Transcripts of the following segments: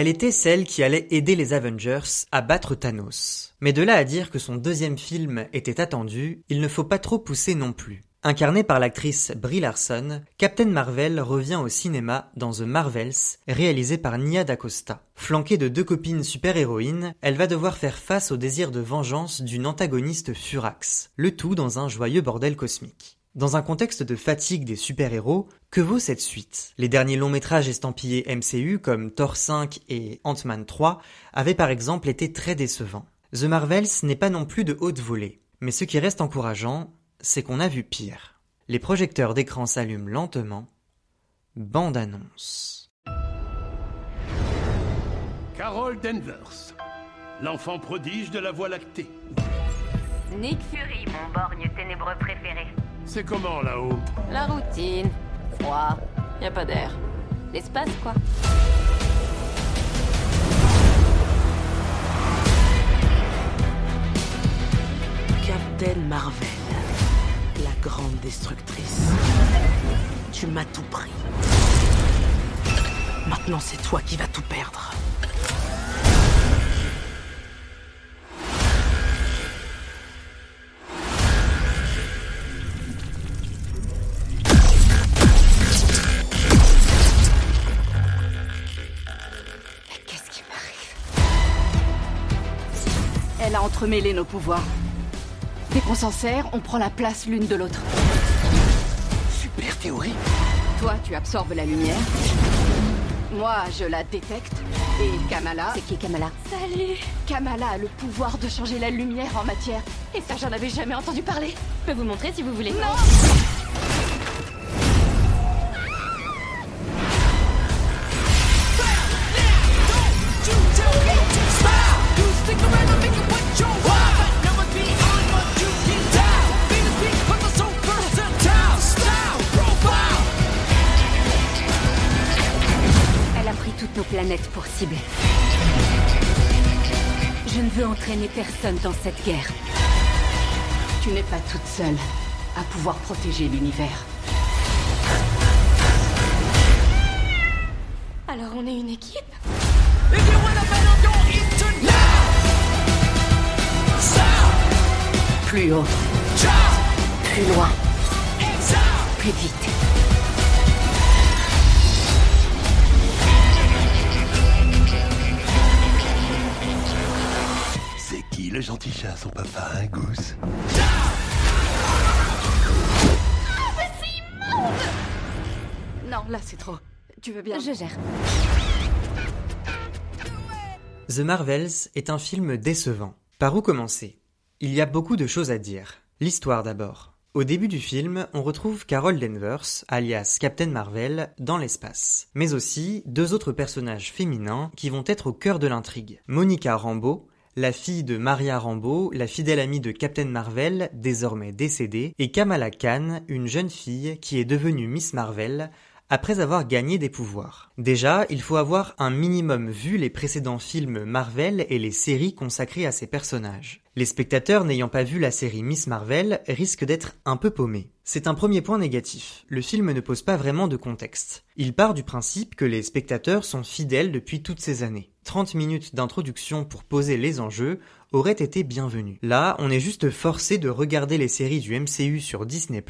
Elle était celle qui allait aider les Avengers à battre Thanos. Mais de là à dire que son deuxième film était attendu, il ne faut pas trop pousser non plus. Incarnée par l'actrice Brie Larson, Captain Marvel revient au cinéma dans The Marvels, réalisé par Nia DaCosta. Flanquée de deux copines super-héroïnes, elle va devoir faire face au désir de vengeance d'une antagoniste Furax, le tout dans un joyeux bordel cosmique. Dans un contexte de fatigue des super-héros, que vaut cette suite? Les derniers longs métrages estampillés MCU comme Thor 5 et Ant-Man 3 avaient par exemple été très décevants. The Marvels n'est pas non plus de haute volée, mais ce qui reste encourageant, c'est qu'on a vu pire. Les projecteurs d'écran s'allument lentement. Bande annonce. Carol Danvers, l'enfant prodige de la Voie lactée. Nick Fury, mon borgne ténébreux préféré. C'est comment là-haut? La routine. Froid. Y a pas d'air. L'espace, quoi. Captain Marvel, la grande destructrice. Tu m'as tout pris. Maintenant, c'est toi qui vas tout perdre. Entremêlé nos pouvoirs. Dès qu'on s'en sert, on prend la place l'une de l'autre. Super théorie. Toi, tu absorbes la lumière. Moi, je la détecte. Et Kamala. C'est qui Kamala Salut Kamala a le pouvoir de changer la lumière en matière. Et ça, j'en avais jamais entendu parler. Je peux vous montrer si vous voulez. Non planètes pour cible. Je ne veux entraîner personne dans cette guerre. Tu n'es pas toute seule à pouvoir protéger l'univers. Alors on est une équipe? Plus haut. Plus loin. Plus vite. Le gentil chat, son papa, un Goose? Non, là, c'est trop. Tu veux bien Je gère. The Marvels est un film décevant. Par où commencer? Il y a beaucoup de choses à dire. L'histoire d'abord. Au début du film, on retrouve Carol Danvers, alias Captain Marvel, dans l'espace. Mais aussi deux autres personnages féminins qui vont être au cœur de l'intrigue. Monica Rambeau, la fille de Maria Rambeau, la fidèle amie de Captain Marvel, désormais décédée, et Kamala Khan, une jeune fille qui est devenue Miss Marvel, après avoir gagné des pouvoirs. Déjà, il faut avoir un minimum vu les précédents films Marvel et les séries consacrées à ces personnages. Les spectateurs n'ayant pas vu la série Miss Marvel risquent d'être un peu paumés. C'est un premier point négatif. Le film ne pose pas vraiment de contexte. Il part du principe que les spectateurs sont fidèles depuis toutes ces années. 30 minutes d'introduction pour poser les enjeux auraient été bienvenus. Là, on est juste forcé de regarder les séries du MCU sur Disney+,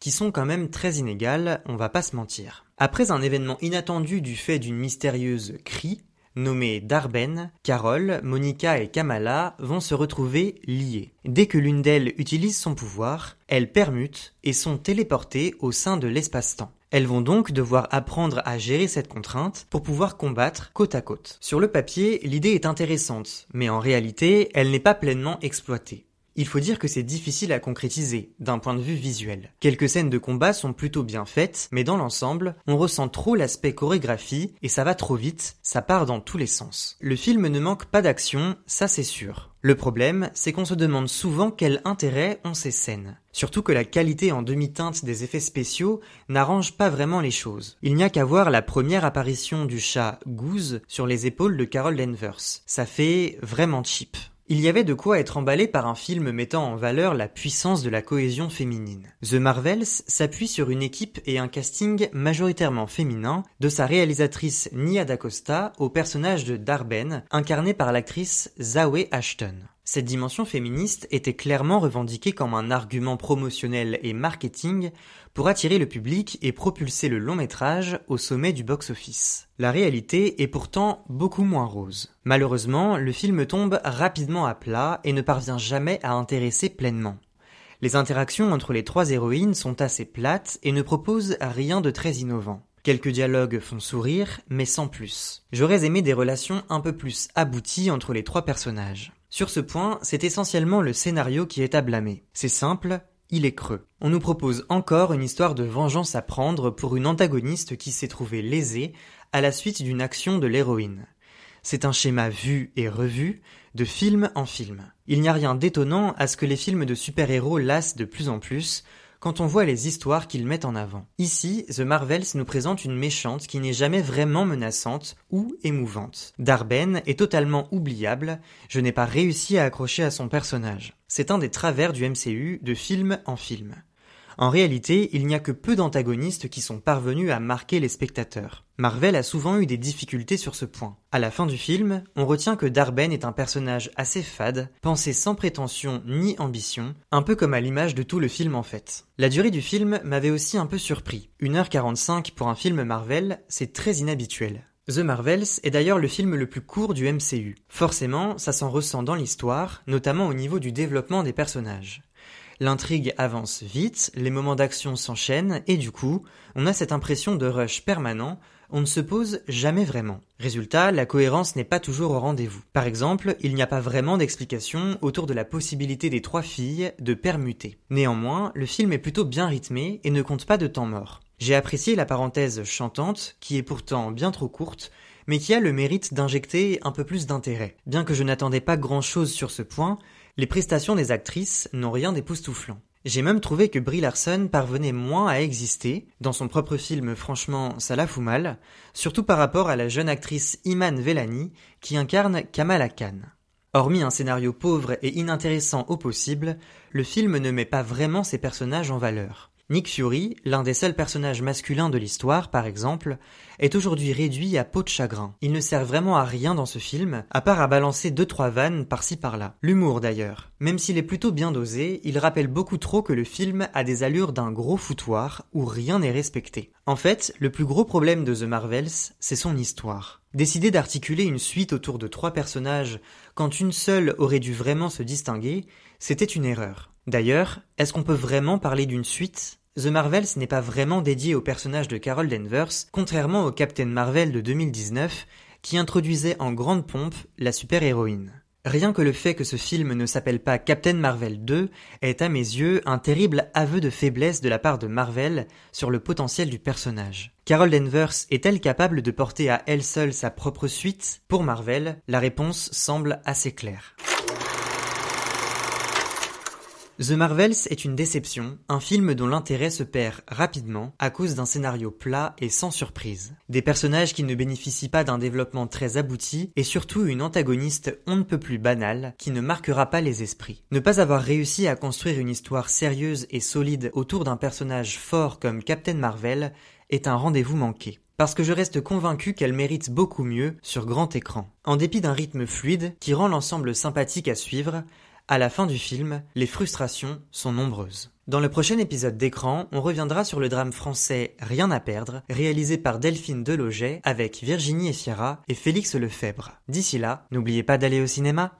qui sont quand même très inégales, on va pas se mentir. Après un événement inattendu du fait d'une mystérieuse cri, nommée Darben, Carol, Monica et Kamala vont se retrouver liées. Dès que l'une d'elles utilise son pouvoir, elles permutent et sont téléportées au sein de l'espace-temps. Elles vont donc devoir apprendre à gérer cette contrainte pour pouvoir combattre côte à côte. Sur le papier, l'idée est intéressante, mais en réalité, elle n'est pas pleinement exploitée. Il faut dire que c'est difficile à concrétiser, d'un point de vue visuel. Quelques scènes de combat sont plutôt bien faites, mais dans l'ensemble, on ressent trop l'aspect chorégraphie, et ça va trop vite, ça part dans tous les sens. Le film ne manque pas d'action, ça c'est sûr. Le problème, c'est qu'on se demande souvent quel intérêt ont ces scènes. Surtout que la qualité en demi-teinte des effets spéciaux n'arrange pas vraiment les choses. Il n'y a qu'à voir la première apparition du chat Goose sur les épaules de Carol Danvers. Ça fait vraiment cheap. Il y avait de quoi être emballé par un film mettant en valeur la puissance de la cohésion féminine. The Marvels s'appuie sur une équipe et un casting majoritairement féminin, de sa réalisatrice Nia DaCosta au personnage de Darben, incarné par l'actrice Zawe Ashton. Cette dimension féministe était clairement revendiquée comme un argument promotionnel et marketing pour attirer le public et propulser le long métrage au sommet du box-office. La réalité est pourtant beaucoup moins rose. Malheureusement, le film tombe rapidement à plat et ne parvient jamais à intéresser pleinement. Les interactions entre les trois héroïnes sont assez plates et ne proposent rien de très innovant. Quelques dialogues font sourire, mais sans plus. J'aurais aimé des relations un peu plus abouties entre les trois personnages. Sur ce point, c'est essentiellement le scénario qui est à blâmer. C'est simple, il est creux. On nous propose encore une histoire de vengeance à prendre pour une antagoniste qui s'est trouvée lésée à la suite d'une action de l'héroïne. C'est un schéma vu et revu, de film en film. Il n'y a rien d'étonnant à ce que les films de super-héros lassent de plus en plus, quand on voit les histoires qu'ils mettent en avant. Ici, The Marvels nous présente une méchante qui n'est jamais vraiment menaçante ou émouvante. Darben est totalement oubliable, je n'ai pas réussi à accrocher à son personnage. C'est un des travers du MCU de film en film. En réalité, il n'y a que peu d'antagonistes qui sont parvenus à marquer les spectateurs. Marvel a souvent eu des difficultés sur ce point. À la fin du film, on retient que Darben est un personnage assez fade, pensé sans prétention ni ambition, un peu comme à l'image de tout le film en fait. La durée du film m'avait aussi un peu surpris. 1h45 pour un film Marvel, c'est très inhabituel. The Marvels est d'ailleurs le film le plus court du MCU. Forcément, ça s'en ressent dans l'histoire, notamment au niveau du développement des personnages. L'intrigue avance vite, les moments d'action s'enchaînent et du coup, on a cette impression de rush permanent, on ne se pose jamais vraiment. Résultat, la cohérence n'est pas toujours au rendez-vous. Par exemple, il n'y a pas vraiment d'explication autour de la possibilité des trois filles de permuter. Néanmoins, le film est plutôt bien rythmé et ne compte pas de temps mort. J'ai apprécié la parenthèse chantante, qui est pourtant bien trop courte, mais qui a le mérite d'injecter un peu plus d'intérêt. Bien que je n'attendais pas grand chose sur ce point, les prestations des actrices n'ont rien d'époustouflant. J'ai même trouvé que Brie Larson parvenait moins à exister, dans son propre film franchement ça la fout mal, surtout par rapport à la jeune actrice Iman Vellani qui incarne Kamala Khan. Hormis un scénario pauvre et inintéressant au possible, le film ne met pas vraiment ses personnages en valeur. Nick Fury, l'un des seuls personnages masculins de l'histoire par exemple, est aujourd'hui réduit à peau de chagrin. Il ne sert vraiment à rien dans ce film, à part à balancer deux trois vannes par-ci par-là. L'humour d'ailleurs. Même s'il est plutôt bien dosé, il rappelle beaucoup trop que le film a des allures d'un gros foutoir où rien n'est respecté. En fait, le plus gros problème de The Marvels, c'est son histoire. Décider d'articuler une suite autour de trois personnages quand une seule aurait dû vraiment se distinguer, c'était une erreur. D'ailleurs, est-ce qu'on peut vraiment parler d'une suite? The Marvels n'est pas vraiment dédié au personnage de Carol Danvers, contrairement au Captain Marvel de 2019, qui introduisait en grande pompe la super-héroïne. Rien que le fait que ce film ne s'appelle pas Captain Marvel 2 est à mes yeux un terrible aveu de faiblesse de la part de Marvel sur le potentiel du personnage. Carol Danvers est-elle capable de porter à elle seule sa propre suite? Pour Marvel, la réponse semble assez claire. The Marvels est une déception, un film dont l'intérêt se perd rapidement à cause d'un scénario plat et sans surprise. Des personnages qui ne bénéficient pas d'un développement très abouti et surtout une antagoniste on ne peut plus banale qui ne marquera pas les esprits. Ne pas avoir réussi à construire une histoire sérieuse et solide autour d'un personnage fort comme Captain Marvel est un rendez-vous manqué parce que je reste convaincu qu'elle mérite beaucoup mieux sur grand écran. En dépit d'un rythme fluide qui rend l'ensemble sympathique à suivre, à la fin du film, les frustrations sont nombreuses. Dans le prochain épisode d'écran, on reviendra sur le drame français Rien à perdre, réalisé par Delphine Deloget avec Virginie Effiera et Félix Lefebvre. D'ici là, n'oubliez pas d'aller au cinéma.